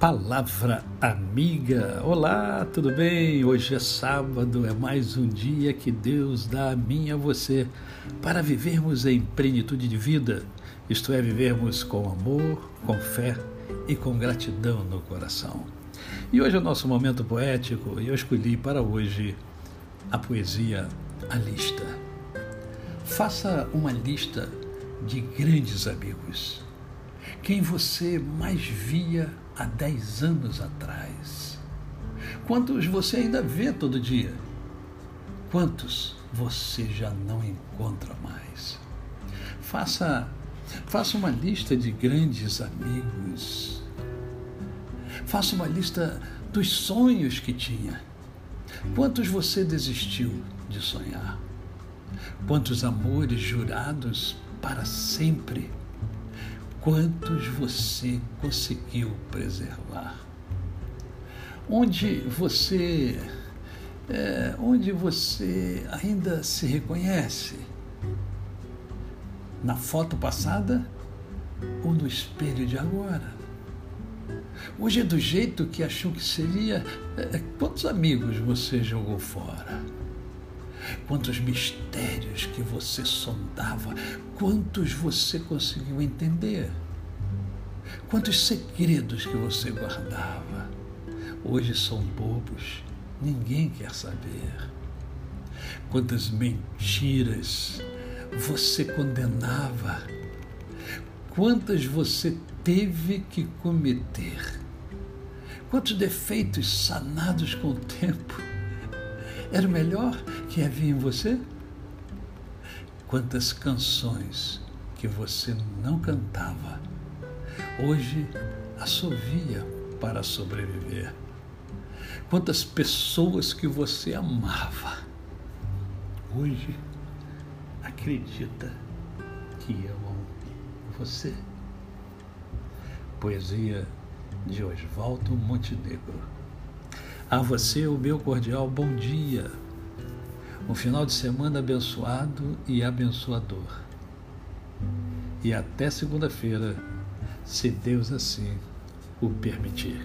Palavra amiga. Olá, tudo bem? Hoje é sábado, é mais um dia que Deus dá a mim e a você para vivermos em plenitude de vida, isto é, vivermos com amor, com fé e com gratidão no coração. E hoje é o nosso momento poético e eu escolhi para hoje a poesia A Lista. Faça uma lista de grandes amigos quem você mais via há dez anos atrás? Quantos você ainda vê todo dia? Quantos você já não encontra mais? Faça, faça uma lista de grandes amigos. Faça uma lista dos sonhos que tinha. Quantos você desistiu de sonhar? Quantos amores jurados para sempre? Quantos você conseguiu preservar? Onde você, é, onde você ainda se reconhece? Na foto passada ou no espelho de agora? Hoje é do jeito que achou que seria. É, quantos amigos você jogou fora? Quantos mistérios que você sondava, quantos você conseguiu entender, quantos segredos que você guardava. Hoje são bobos, ninguém quer saber. Quantas mentiras você condenava, quantas você teve que cometer, quantos defeitos sanados com o tempo era melhor que havia em você? Quantas canções que você não cantava, hoje assovia para sobreviver. Quantas pessoas que você amava, hoje acredita que amam você. Poesia de Oswaldo Montenegro. A você o meu cordial bom dia. Um final de semana abençoado e abençoador. E até segunda-feira, se Deus assim o permitir.